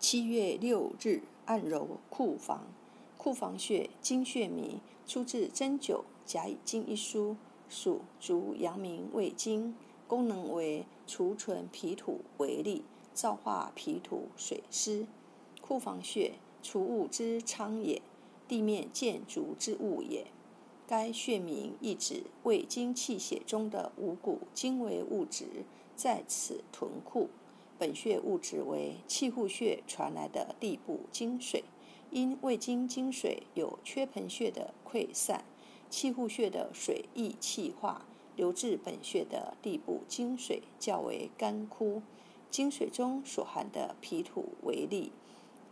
七月六日，按揉库房。库房穴，经穴名，出自《针灸甲乙经》一书，属足阳明胃经，功能为储存脾土为力，造化脾土水湿。库房穴，储物之仓也，地面建筑之物也。该穴名意指胃经气血中的五谷精微物质在此屯库。本穴物质为气户穴传来的地部精水，因胃经精水有缺盆穴的溃散，气户穴的水易气化，流至本穴的地部精水较为干枯。精水中所含的脾土为力，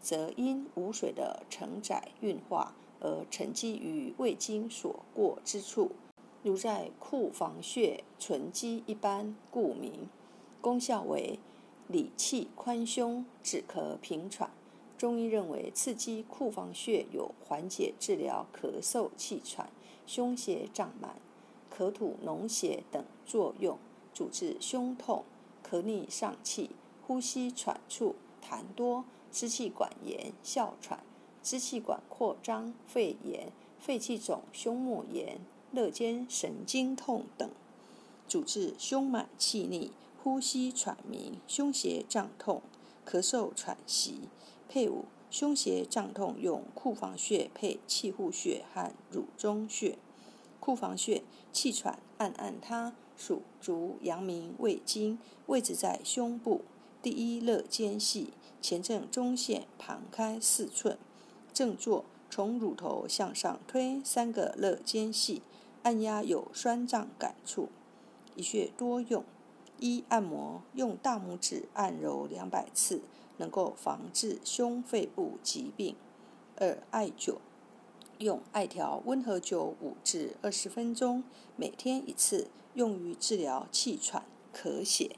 则因无水的承载运化而沉积于胃经所过之处，如在库房穴存积一般，故名。功效为。理气宽胸，止咳平喘。中医认为，刺激库房穴有缓解、治疗咳嗽、气喘、胸胁胀满、咳吐脓血等作用，主治胸痛、咳逆上气、呼吸喘促、痰多、支气管炎、哮喘、支气管扩张、肺炎、肺气肿、胸膜炎、肋间神经痛等，主治胸满气逆。呼吸喘鸣、胸胁胀痛、咳嗽喘息。配伍胸胁胀痛用库房穴配气户穴和乳中穴。库房穴气喘按按它，属足阳明胃经，位置在胸部第一肋间隙前正中线旁开四寸。正坐，从乳头向上推三个肋间隙，按压有酸胀感触。一穴多用。一按摩用大拇指按揉两百次，能够防治胸肺部疾病。二艾灸用艾条温和灸五至二十分钟，每天一次，用于治疗气喘、咳血。